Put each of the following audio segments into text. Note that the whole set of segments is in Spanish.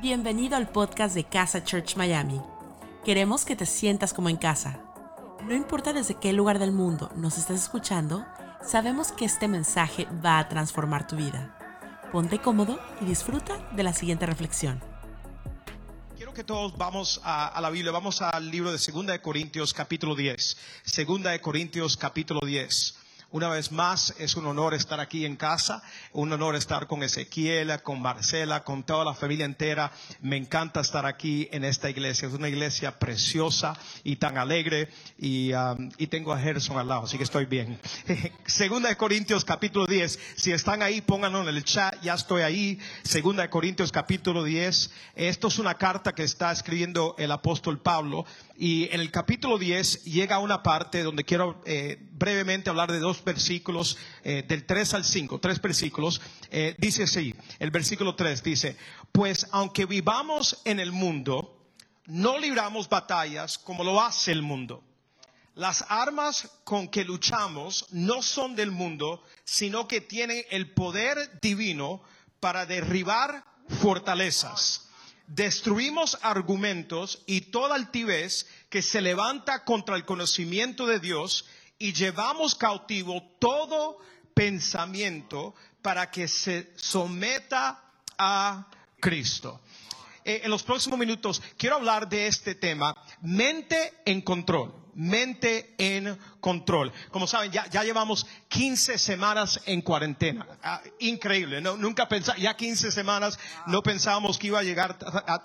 Bienvenido al podcast de Casa Church Miami. Queremos que te sientas como en casa. No importa desde qué lugar del mundo nos estés escuchando, sabemos que este mensaje va a transformar tu vida. Ponte cómodo y disfruta de la siguiente reflexión. Quiero que todos vamos a, a la Biblia, vamos al libro de 2 de Corintios capítulo 10. 2 de Corintios capítulo 10. Una vez más, es un honor estar aquí en casa, un honor estar con Ezequiel, con Marcela, con toda la familia entera. Me encanta estar aquí en esta iglesia. Es una iglesia preciosa y tan alegre. Y, um, y tengo a Gerson al lado, así que estoy bien. Segunda de Corintios capítulo 10. Si están ahí, pónganlo en el chat. Ya estoy ahí. Segunda de Corintios capítulo 10. Esto es una carta que está escribiendo el apóstol Pablo. Y en el capítulo 10 llega una parte donde quiero eh, brevemente hablar de dos versículos, eh, del 3 al 5, tres versículos. Eh, dice así, el versículo 3 dice, pues aunque vivamos en el mundo, no libramos batallas como lo hace el mundo. Las armas con que luchamos no son del mundo, sino que tienen el poder divino para derribar fortalezas destruimos argumentos y toda altivez que se levanta contra el conocimiento de Dios y llevamos cautivo todo pensamiento para que se someta a Cristo. Eh, en los próximos minutos quiero hablar de este tema, mente en control mente en control. Como saben, ya, llevamos 15 semanas en cuarentena. Ah, increíble, nunca pensaba, ya 15 semanas, no pensábamos que iba a llegar,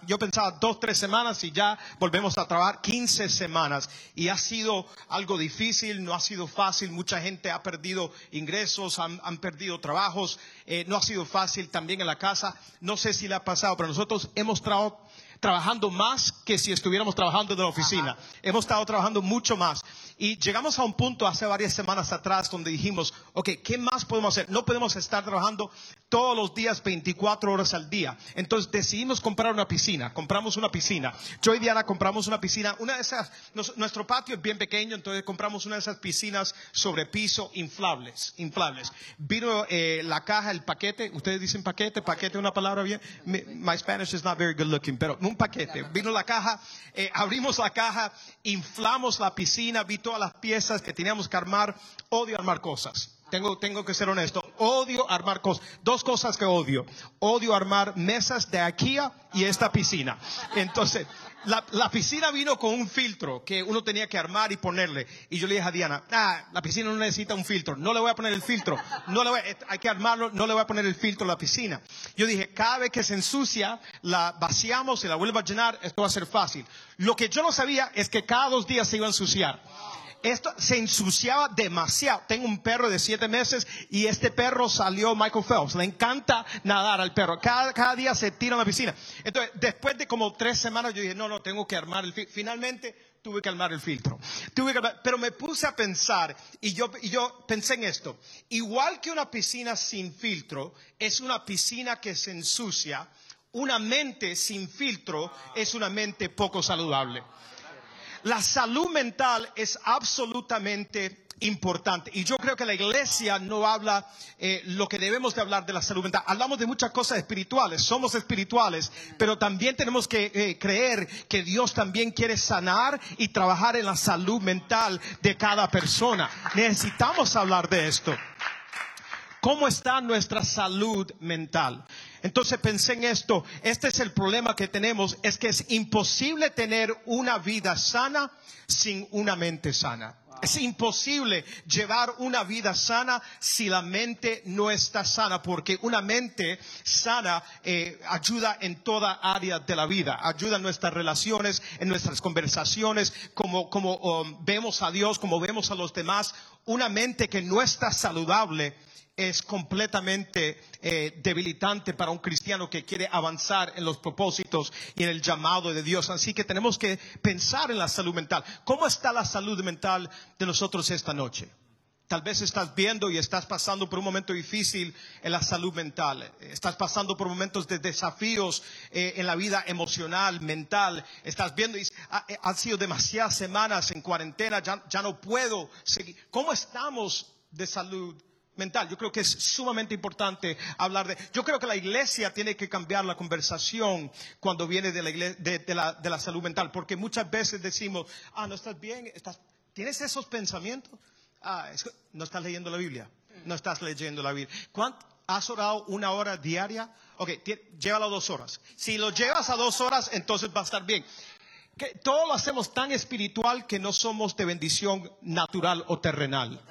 yo pensaba dos, tres semanas y ya volvemos a trabajar 15 semanas. Y ha sido algo difícil, no ha sido fácil, mucha gente ha perdido ingresos, han, han perdido trabajos, eh, no ha sido fácil también en la casa. No sé si le ha pasado, pero nosotros hemos trabajado trabajando más que si estuviéramos trabajando en la oficina. Hemos estado trabajando mucho más. Y llegamos a un punto hace varias semanas atrás donde dijimos, ok, ¿qué más podemos hacer? No podemos estar trabajando todos los días 24 horas al día. Entonces decidimos comprar una piscina. Compramos una piscina. Yo y Diana compramos una piscina. Una de esas, nuestro patio es bien pequeño, entonces compramos una de esas piscinas sobre piso inflables. inflables. Vino eh, la caja, el paquete. Ustedes dicen paquete, paquete, una palabra bien. My Spanish is not very good looking, pero un paquete. Vino la caja, eh, abrimos la caja, inflamos la piscina, vi todas las piezas que teníamos que armar. Odio armar cosas. Tengo, tengo que ser honesto. Odio armar cosas. Dos cosas que odio. Odio armar mesas de IKEA y esta piscina. Entonces, la, la, piscina vino con un filtro que uno tenía que armar y ponerle. Y yo le dije a Diana, ah, la piscina no necesita un filtro. No le voy a poner el filtro. No le voy, hay que armarlo, no le voy a poner el filtro a la piscina. Yo dije, cada vez que se ensucia, la vaciamos y la vuelvo a llenar, esto va a ser fácil. Lo que yo no sabía es que cada dos días se iba a ensuciar esto se ensuciaba demasiado. Tengo un perro de siete meses y este perro salió Michael Phelps. Le encanta nadar al perro. Cada, día se tira a la piscina. Entonces, después de como tres semanas, yo dije, no, no, tengo que armar el filtro. Finalmente, tuve que armar el filtro. pero me puse a pensar y yo, y yo pensé en esto. Igual que una piscina sin filtro es una piscina que se ensucia, una mente sin filtro es una mente poco saludable. La salud mental es absolutamente importante. Y yo creo que la iglesia no habla eh, lo que debemos de hablar de la salud mental. Hablamos de muchas cosas espirituales, somos espirituales, pero también tenemos que eh, creer que Dios también quiere sanar y trabajar en la salud mental de cada persona. Necesitamos hablar de esto. ¿Cómo está nuestra salud mental? Entonces pensé en esto, este es el problema que tenemos, es que es imposible tener una vida sana sin una mente sana. Es imposible llevar una vida sana si la mente no está sana, porque una mente sana eh, ayuda en toda área de la vida, ayuda en nuestras relaciones, en nuestras conversaciones, como, como um, vemos a Dios, como vemos a los demás. Una mente que no está saludable es completamente eh, debilitante para un cristiano que quiere avanzar en los propósitos y en el llamado de Dios. Así que tenemos que pensar en la salud mental. ¿Cómo está la salud mental de nosotros esta noche? Tal vez estás viendo y estás pasando por un momento difícil en la salud mental. Estás pasando por momentos de desafíos eh, en la vida emocional, mental. Estás viendo y ha, eh, han sido demasiadas semanas en cuarentena, ya, ya no puedo seguir. ¿Cómo estamos de salud mental. Yo creo que es sumamente importante hablar de. Yo creo que la iglesia tiene que cambiar la conversación cuando viene de la, de, la, de la salud mental, porque muchas veces decimos, ah, no estás bien, estás, tienes esos pensamientos. Ah, no estás leyendo la Biblia. No estás leyendo la Biblia. ¿Has orado una hora diaria? Ok, llévalo dos horas. Si lo llevas a dos horas, entonces va a estar bien. Que todo lo hacemos tan espiritual que no somos de bendición natural o terrenal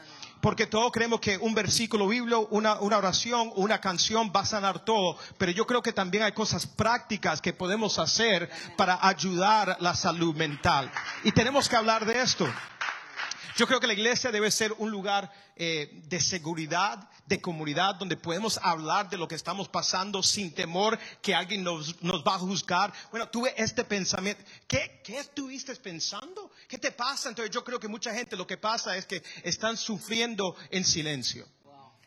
porque todos creemos que un versículo bíblico, una, oración, una canción va a sanar todo, pero yo creo que también hay cosas prácticas que podemos hacer para ayudar la salud mental. Y tenemos que hablar de esto. Yo creo que la iglesia debe ser un lugar eh, de seguridad, de comunidad, donde podemos hablar de lo que estamos pasando sin temor que alguien nos, va a juzgar. Bueno, tuve este pensamiento. ¿Qué, ¿Qué estuviste pensando? ¿Qué te pasa? Entonces yo creo que mucha gente lo que pasa es que están sufriendo en silencio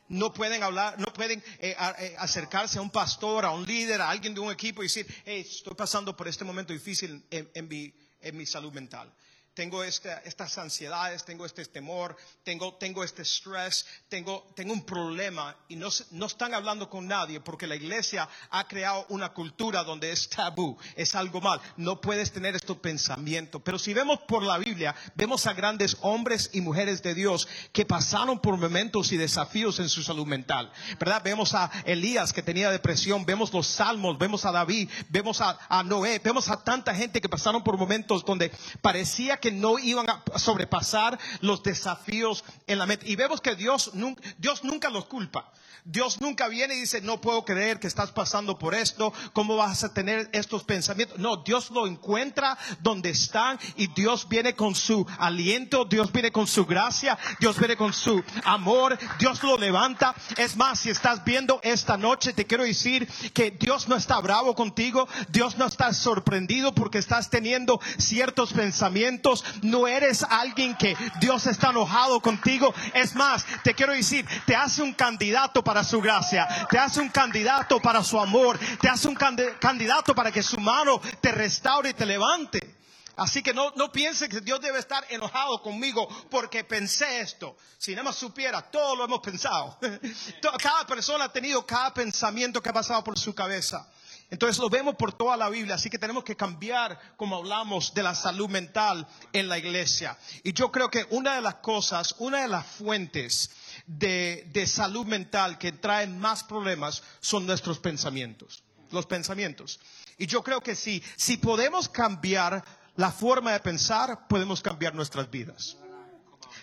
no pueden hablar, no pueden eh, eh, acercarse a un pastor, a un líder, a alguien de un equipo y decir, estoy pasando por este momento difícil en mi salud mental tengo estas ansiedades, tengo este temor, tengo, tengo este estrés, tengo, tengo un problema y no, no están hablando con nadie porque la iglesia ha creado una cultura donde es tabú, es algo mal, no puedes tener estos pensamientos. Pero si vemos por la Biblia, vemos a grandes hombres y mujeres de Dios que pasaron por momentos y desafíos en su salud mental, ¿verdad? Vemos a Elías que tenía depresión, vemos los salmos, vemos a David, vemos a, a Noé, vemos a tanta gente que pasaron por momentos donde parecía que no iban a sobrepasar los desafíos en la mente. Y vemos que Dios, Dios nunca los culpa. Dios nunca viene y dice, no puedo creer que estás pasando por esto, ¿cómo vas a tener estos pensamientos? No, Dios lo encuentra donde están y Dios viene con su aliento, Dios viene con su gracia, Dios viene con su amor, Dios lo levanta. Es más, si estás viendo esta noche, te quiero decir que Dios no está bravo contigo, Dios no está sorprendido porque estás teniendo ciertos pensamientos, no eres alguien que Dios está enojado contigo. Es más, te quiero decir, te hace un candidato para su gracia, te hace un candidato para su amor, te hace un candidato para que su mano te restaure y te levante. Así que no, no piense que Dios debe estar enojado conmigo porque pensé esto. Si nada más supiera, todo lo hemos pensado. Cada persona ha tenido cada pensamiento que ha pasado por su cabeza. Entonces lo vemos por toda la Biblia, así que tenemos que cambiar como hablamos de la salud mental en la iglesia. Y yo creo que una de las cosas, una de las fuentes de, salud mental que traen más problemas son nuestros pensamientos, los pensamientos. Y yo creo que sí, si podemos cambiar la forma de pensar, podemos cambiar nuestras vidas.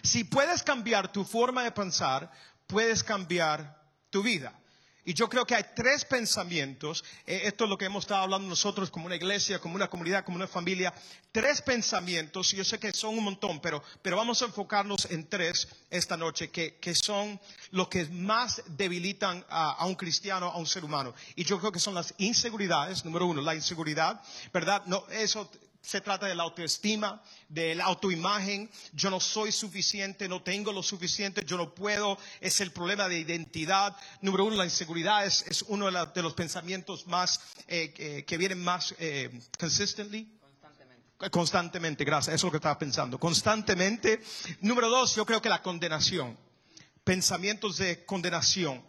Si puedes cambiar tu forma de pensar, puedes cambiar tu vida. Y yo creo que hay tres pensamientos, eh, esto es lo que hemos estado hablando nosotros como una iglesia, como una comunidad, como una familia, tres pensamientos, y yo sé que son un montón, pero, pero vamos a enfocarnos en tres esta noche, que, que son los que más debilitan a, a, un cristiano, a un ser humano. Y yo creo que son las inseguridades, número uno, la inseguridad, ¿verdad? No, eso se trata de la autoestima, de la autoimagen. Yo no soy suficiente, no tengo lo suficiente, yo no puedo. Es el problema de identidad. Número uno, la inseguridad es, uno de, los pensamientos más eh, que vienen más eh, consistently. Constantemente. Constantemente, gracias. Eso es lo que estaba pensando. Constantemente. Número dos, yo creo que la condenación. Pensamientos de condenación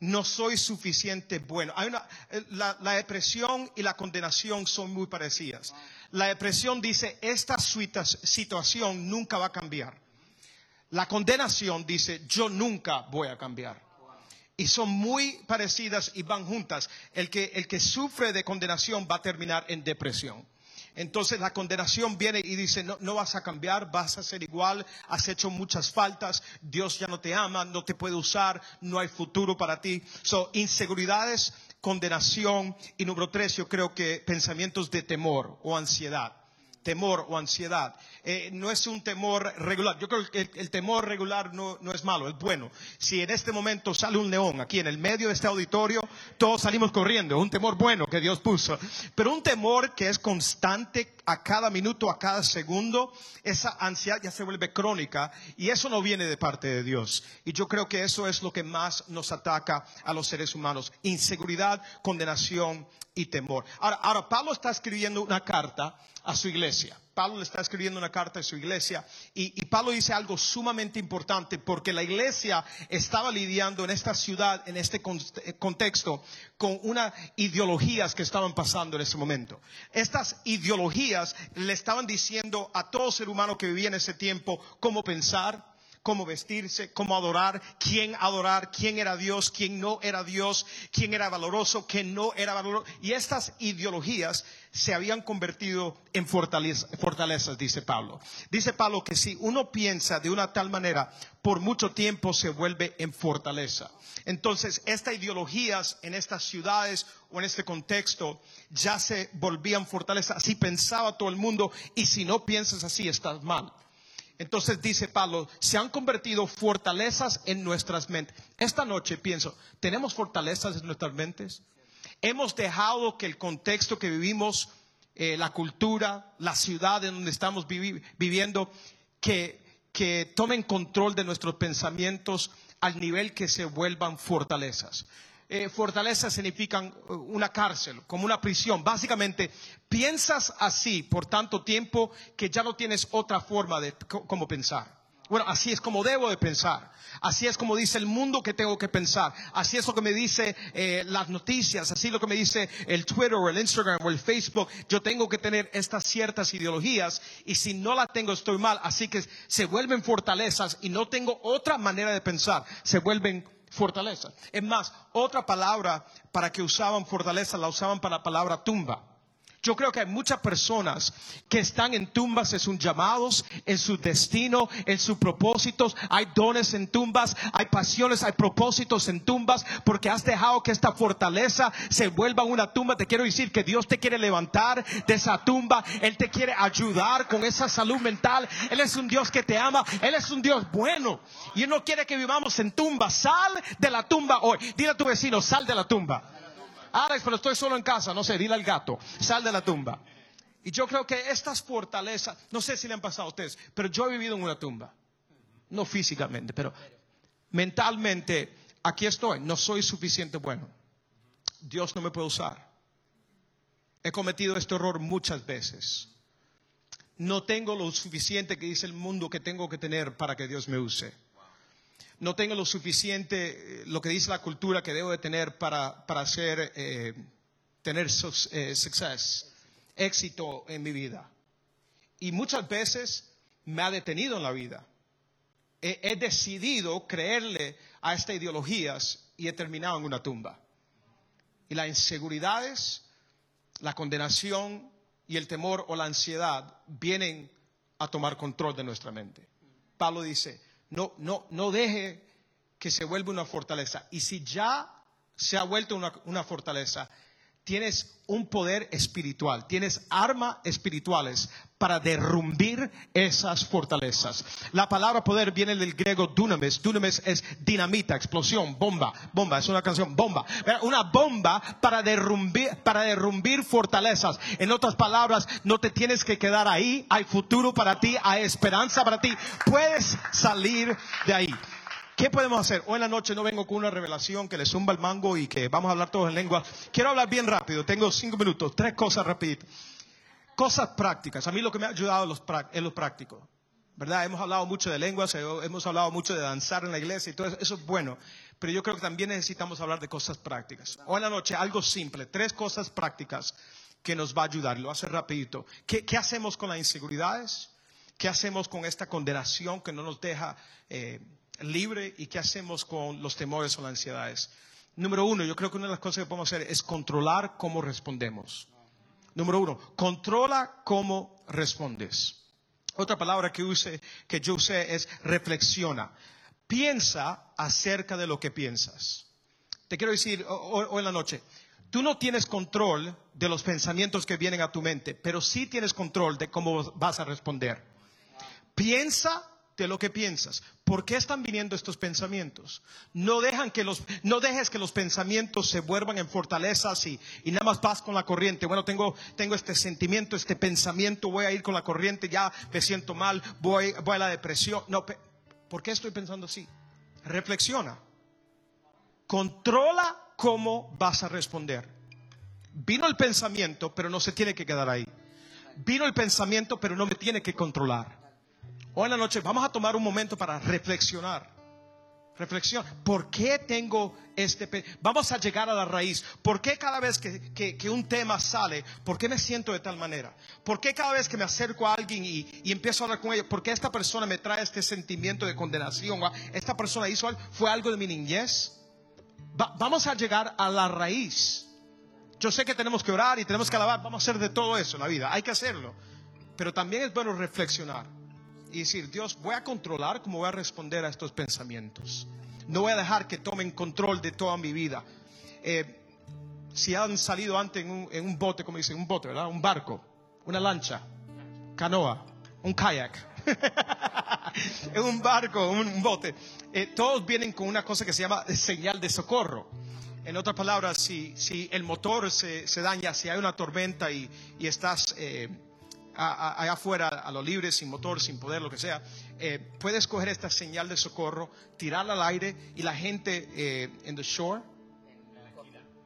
no soy suficiente bueno. Hay una, eh, la, la, depresión y la condenación son muy parecidas. La depresión dice, esta situación nunca va a cambiar. La condenación dice, yo nunca voy a cambiar. Y son muy parecidas y van juntas. El que, el que sufre de condenación va a terminar en depresión. Entonces la condenación viene y dice, no, no, vas a cambiar, vas a ser igual, has hecho muchas faltas, Dios ya no te ama, no te puede usar, no hay futuro para ti. Son inseguridades, condenación y número tres, yo creo que pensamientos de temor o ansiedad temor o ansiedad. Eh, no es un temor regular. Yo creo que el, temor regular no, no, es malo, es bueno. Si en este momento sale un león aquí en el medio de este auditorio, todos salimos corriendo. Un temor bueno que Dios puso. Pero un temor que es constante a cada minuto, a cada segundo, esa ansiedad ya se vuelve crónica y eso no viene de parte de Dios. Y yo creo que eso es lo que más nos ataca a los seres humanos. Inseguridad, condenación y temor. Ahora, ahora, Pablo está escribiendo una carta a su iglesia. Pablo le está escribiendo una carta a su iglesia y, y, Pablo dice algo sumamente importante porque la iglesia estaba lidiando en esta ciudad, en este contexto, con unas ideologías que estaban pasando en ese momento. Estas ideologías le estaban diciendo a todo ser humano que vivía en ese tiempo cómo pensar, cómo vestirse, cómo adorar, quién adorar, quién era Dios, quién no era Dios, quién era valoroso, quién no era valoroso. Y estas ideologías se habían convertido en fortalezas, dice Pablo. Dice Pablo que si uno piensa de una tal manera, por mucho tiempo se vuelve en fortaleza. Entonces, estas ideologías en estas ciudades o en este contexto ya se volvían fortaleza. Así pensaba todo el mundo y si no piensas así, estás mal. Entonces dice Pablo, se han convertido fortalezas en nuestras mentes. Esta noche pienso, ¿tenemos fortalezas en nuestras mentes? Hemos dejado que el contexto que vivimos, eh, la cultura, la ciudad en donde estamos viviendo, que, que tomen control de nuestros pensamientos al nivel que se vuelvan fortalezas. Eh, fortaleza significan eh, una cárcel, como una prisión. Básicamente, piensas así por tanto tiempo que ya no tienes otra forma de cómo pensar. Bueno, así es como debo de pensar. Así es como dice el mundo que tengo que pensar. Así es lo que me dice eh, las noticias. Así es lo que me dice el Twitter o el Instagram o el Facebook. Yo tengo que tener estas ciertas ideologías y si no las tengo estoy mal. Así que se vuelven fortalezas y no tengo otra manera de pensar. Se vuelven fortaleza. Es más, otra palabra para que usaban fortaleza la usaban para la palabra tumba. Yo creo que hay muchas personas que están en tumbas en sus llamados, en su destino, en sus propósitos. Hay dones en tumbas, hay pasiones, hay propósitos en tumbas, porque has dejado que esta fortaleza se vuelva una tumba. Te quiero decir que Dios te quiere levantar de esa tumba. Él te quiere ayudar con esa salud mental. Él es un Dios que te ama. Él es un Dios bueno. Y Él no quiere que vivamos en tumba. Sal de la tumba hoy. Dile a tu vecino, sal de la tumba. Alex, pero estoy solo en casa, no sé, dile al gato, sal de la tumba. Y yo creo que estas fortalezas, no sé si le han pasado a ustedes, pero yo he vivido en una tumba. No físicamente, pero mentalmente, aquí estoy, no soy suficiente bueno. Dios no me puede usar. He cometido este error muchas veces. No tengo lo suficiente que dice el mundo que tengo que tener para que Dios me use no tengo lo suficiente, eh, lo que dice la cultura que debo de tener para, para hacer, eh, tener eh, success, éxito en mi vida. Y muchas veces me ha detenido en la vida. He decidido creerle a estas ideologías y he terminado en una tumba. Y las inseguridades, la condenación y el temor o la ansiedad vienen a tomar control de nuestra mente. Pablo dice, no, no, no deje que se vuelva una fortaleza. Y si ya se ha vuelto una, una fortaleza, tienes un poder espiritual, tienes armas espirituales para derrumbir esas fortalezas. La palabra poder viene del griego dunamis. Dunamis es dinamita, explosión, bomba, bomba, es una canción, bomba. Una bomba para derrumbir, para derrumbir fortalezas. En otras palabras, no te tienes que quedar ahí, hay futuro para ti, hay esperanza para ti. Puedes salir de ahí. ¿Qué podemos hacer? Hoy en la noche no vengo con una revelación que le zumba el mango y que vamos a hablar todos en lengua. Quiero hablar bien rápido, tengo cinco minutos, tres cosas rapiditas. Cosas prácticas. A mí lo que me ha ayudado es lo práctico. ¿Verdad? Hemos hablado mucho de lenguas, eh, hemos hablado mucho de danzar en la iglesia y todo eso, eso es bueno. Pero yo creo que también necesitamos hablar de cosas prácticas. Hoy en la noche, algo simple, tres cosas prácticas que nos va a ayudar. Lo hace rapidito. ¿Qué, qué hacemos con las inseguridades? ¿Qué hacemos con esta condenación que no nos deja eh, libre y qué hacemos con los temores o las ansiedades. Número uno, yo creo que una de las cosas que podemos hacer es controlar cómo respondemos. Número uno, controla cómo respondes. Otra palabra que, use, que yo usé es reflexiona. Piensa acerca de lo que piensas. Te quiero decir hoy en la noche, tú no tienes control de los pensamientos que vienen a tu mente, pero sí tienes control de cómo vas a responder. Piensa de lo que piensas. ¿Por qué están viniendo estos pensamientos? No, dejan que los, no dejes que los pensamientos se vuelvan en fortalezas y, nada más vas con la corriente. Bueno, tengo, tengo este sentimiento, este pensamiento, voy a ir con la corriente, ya me siento mal, voy, voy a la depresión. No, ¿por qué estoy pensando así? Reflexiona. Controla cómo vas a responder. Vino el pensamiento, pero no se tiene que quedar ahí. Vino el pensamiento, pero no me tiene que controlar. Hoy en la noche vamos a tomar un momento para reflexionar. Reflexión. ¿Por qué tengo este... Vamos a llegar a la raíz. ¿Por qué cada vez que, un tema sale, por qué me siento de tal manera? ¿Por qué cada vez que me acerco a alguien y, empiezo a hablar con ellos, por qué esta persona me trae este sentimiento de condenación? ¿Esta persona hizo algo? ¿Fue algo de mi niñez? vamos a llegar a la raíz. Yo sé que tenemos que orar y tenemos que alabar. Vamos a hacer de todo eso en la vida. Hay que hacerlo. Pero también es bueno reflexionar y decir, Dios, voy a controlar cómo voy a responder a estos pensamientos. No voy a dejar que tomen control de toda mi vida. Eh, si han salido antes en un, bote, como dicen, un bote, ¿verdad? Un barco, una lancha, canoa, un kayak. en un barco, un bote. Eh, todos vienen con una cosa que se llama señal de socorro. En otras palabras, si, si el motor se, daña, si hay una tormenta y, estás eh, allá afuera, a lo libre, sin motor, sin poder, lo que sea, eh, puedes coger esta señal de socorro, tirarla al aire y la gente eh, en the shore,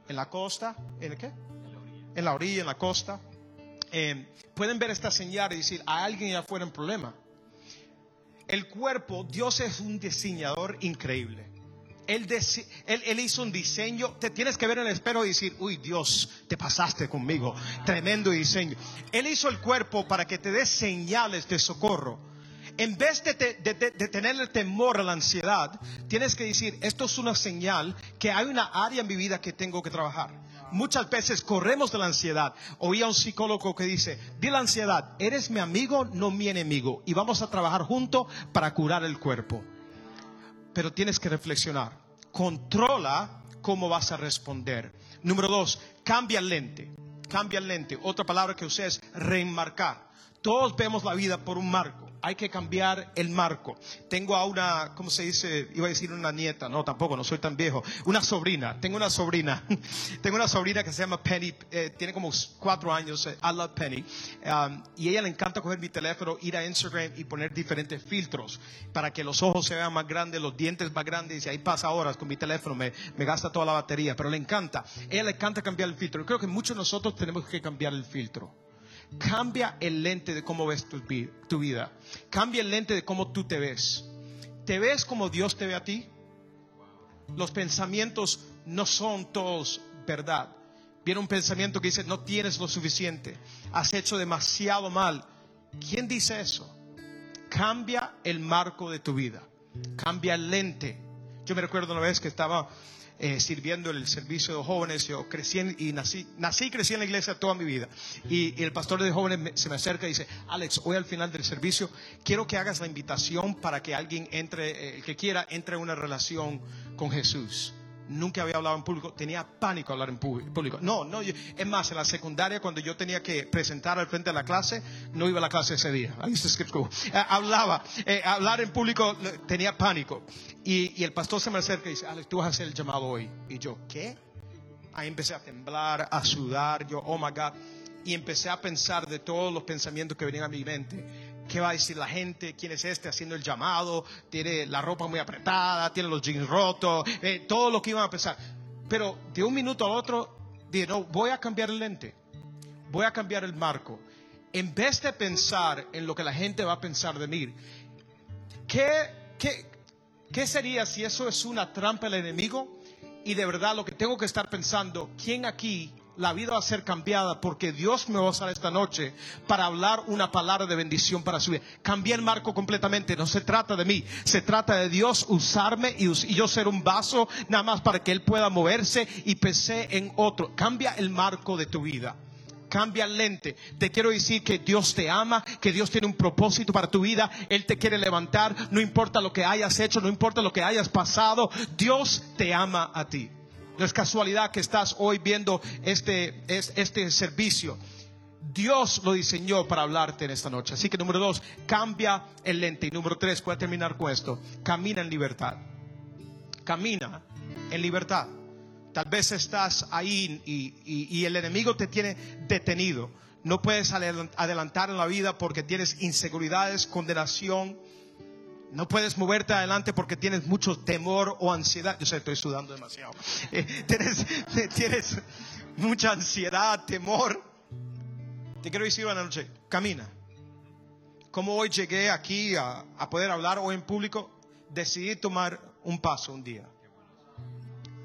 en la costa, ¿en qué? En la orilla, en la costa, eh, pueden ver esta señal y decir, a alguien allá afuera en problema. El cuerpo, Dios es un diseñador increíble. Él, hizo un diseño. Te tienes que ver en el espejo y decir, uy Dios, te pasaste conmigo. Tremendo diseño. Él hizo el cuerpo para que te dé señales de socorro. En vez de, de, tener el temor a la ansiedad, tienes que decir, esto es una señal que hay una área en mi vida que tengo que trabajar. Muchas veces corremos de la ansiedad. Oí a un psicólogo que dice, di la ansiedad, eres mi amigo, no mi enemigo. Y vamos a trabajar juntos para curar el cuerpo. Pero tienes que reflexionar controla cómo vas a responder. Número dos, cambia el lente. Cambia el lente. Otra palabra que usé es reenmarcar. Todos vemos la vida por un marco hay que cambiar el marco. Tengo a una, ¿cómo se dice? Iba a decir una nieta, no, tampoco, no soy tan viejo. Una sobrina, tengo una sobrina. tengo una sobrina que se llama Penny, eh, tiene como cuatro años, eh, I love Penny. Um, y ella le encanta coger mi teléfono, ir a Instagram y poner diferentes filtros para que los ojos se vean más grandes, los dientes más grandes. Y ahí pasa horas con mi teléfono, me, me gasta toda la batería, pero le encanta. ella le encanta cambiar el filtro. Creo que muchos de nosotros tenemos que cambiar el filtro. Cambia el lente de cómo ves tu, vida. Cambia el lente de cómo tú te ves. ¿Te ves como Dios te ve a ti? Los pensamientos no son todos verdad. Viene un pensamiento que dice, no tienes lo suficiente, has hecho demasiado mal. ¿Quién dice eso? Cambia el marco de tu vida, cambia el lente. Yo me recuerdo una vez que estaba eh, sirviendo el servicio de jóvenes. Yo crecí y nací, nací y crecí en la iglesia toda mi vida. Y, el pastor de jóvenes se me acerca y dice, Alex, hoy al final del servicio quiero que hagas la invitación para que alguien entre, eh, que quiera, entre en una relación con Jesús nunca había hablado en público, tenía pánico hablar en público. No, no, es más, en la secundaria cuando yo tenía que presentar al frente de la clase, no iba a la clase ese día. Eh, hablaba, eh, hablar en público tenía pánico. Y, el pastor se me acerca y dice, Alex, tú vas a hacer el llamado hoy. Y yo, ¿qué? Ahí empecé a temblar, a sudar, yo, oh my God. Y empecé a pensar de todos los pensamientos que venían a mi mente ¿Qué va a decir la gente? ¿Quién es este haciendo el llamado? Tiene la ropa muy apretada, tiene los jeans rotos, eh, todo lo que iban a pensar. Pero de un minuto al otro, dije, no, voy a cambiar el lente, voy a cambiar el marco. En vez de pensar en lo que la gente va a pensar de mí, ¿qué, qué, qué sería si eso es una trampa del enemigo? Y de verdad lo que tengo que estar pensando, ¿quién aquí la vida va a ser cambiada porque Dios me va a usar esta noche para hablar una palabra de bendición para su vida. Cambié el marco completamente, no se trata de mí, se trata de Dios usarme y, yo ser un vaso nada más para que Él pueda moverse y pensé en otro. Cambia el marco de tu vida. Cambia el lente. Te quiero decir que Dios te ama, que Dios tiene un propósito para tu vida. Él te quiere levantar. No importa lo que hayas hecho, no importa lo que hayas pasado. Dios te ama a ti. No es casualidad que estás hoy viendo este, este servicio. Dios lo diseñó para hablarte en esta noche. Así que número dos, cambia el lente. Y número tres, puede terminar con esto. Camina en libertad. Camina en libertad. Tal vez estás ahí y, el enemigo te tiene detenido. No puedes adelantar en la vida porque tienes inseguridades, condenación no puedes moverte adelante porque tienes mucho temor o ansiedad. Yo sé, estoy sudando demasiado. Eh, tienes, tienes mucha ansiedad, temor, te quiero decir una noche, camina. Como hoy llegué aquí a, a poder hablar hoy en público, decidí tomar un paso un día.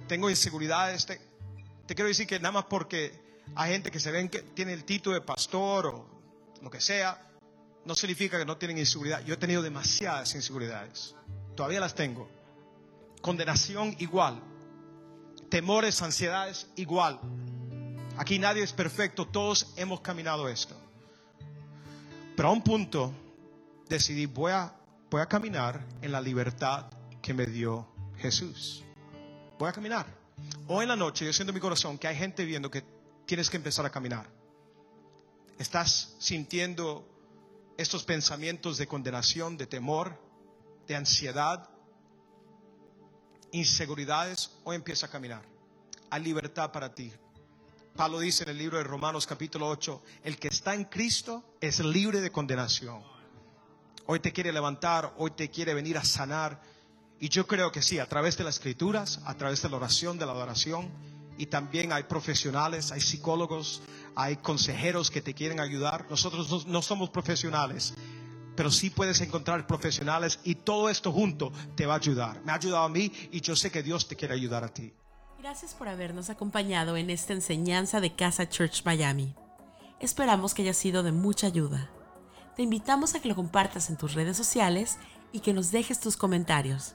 Tengo inseguridades, te, te quiero decir que nada más porque hay gente que se ven que tiene el título de pastor o lo que sea, no significa que no tienen inseguridad. Yo he tenido demasiadas inseguridades. Todavía las tengo. Condenación igual. Temores, ansiedades igual. Aquí nadie es perfecto, todos hemos caminado esto. Pero a un punto decidí, voy a, voy a caminar en la libertad que me dio Jesús. Voy a caminar. Hoy en la noche yo siento en mi corazón que hay gente viendo que tienes que empezar a caminar. Estás sintiendo estos pensamientos de condenación, de temor, de ansiedad, inseguridades, hoy empieza a caminar. Hay libertad para ti. Pablo dice en el libro de Romanos capítulo 8, el que está en Cristo es libre de condenación. Hoy te quiere levantar, hoy te quiere venir a sanar. Y yo creo que sí, a través de las escrituras, a través de la oración, de la adoración, y también hay profesionales, hay psicólogos, hay consejeros que te quieren ayudar. Nosotros no, somos profesionales, pero sí puedes encontrar profesionales y todo esto junto te va a ayudar. Me ha ayudado a mí y yo sé que Dios te quiere ayudar a ti. Gracias por habernos acompañado en esta enseñanza de Casa Church Miami. Esperamos que haya sido de mucha ayuda. Te invitamos a que lo compartas en tus redes sociales y que nos dejes tus comentarios.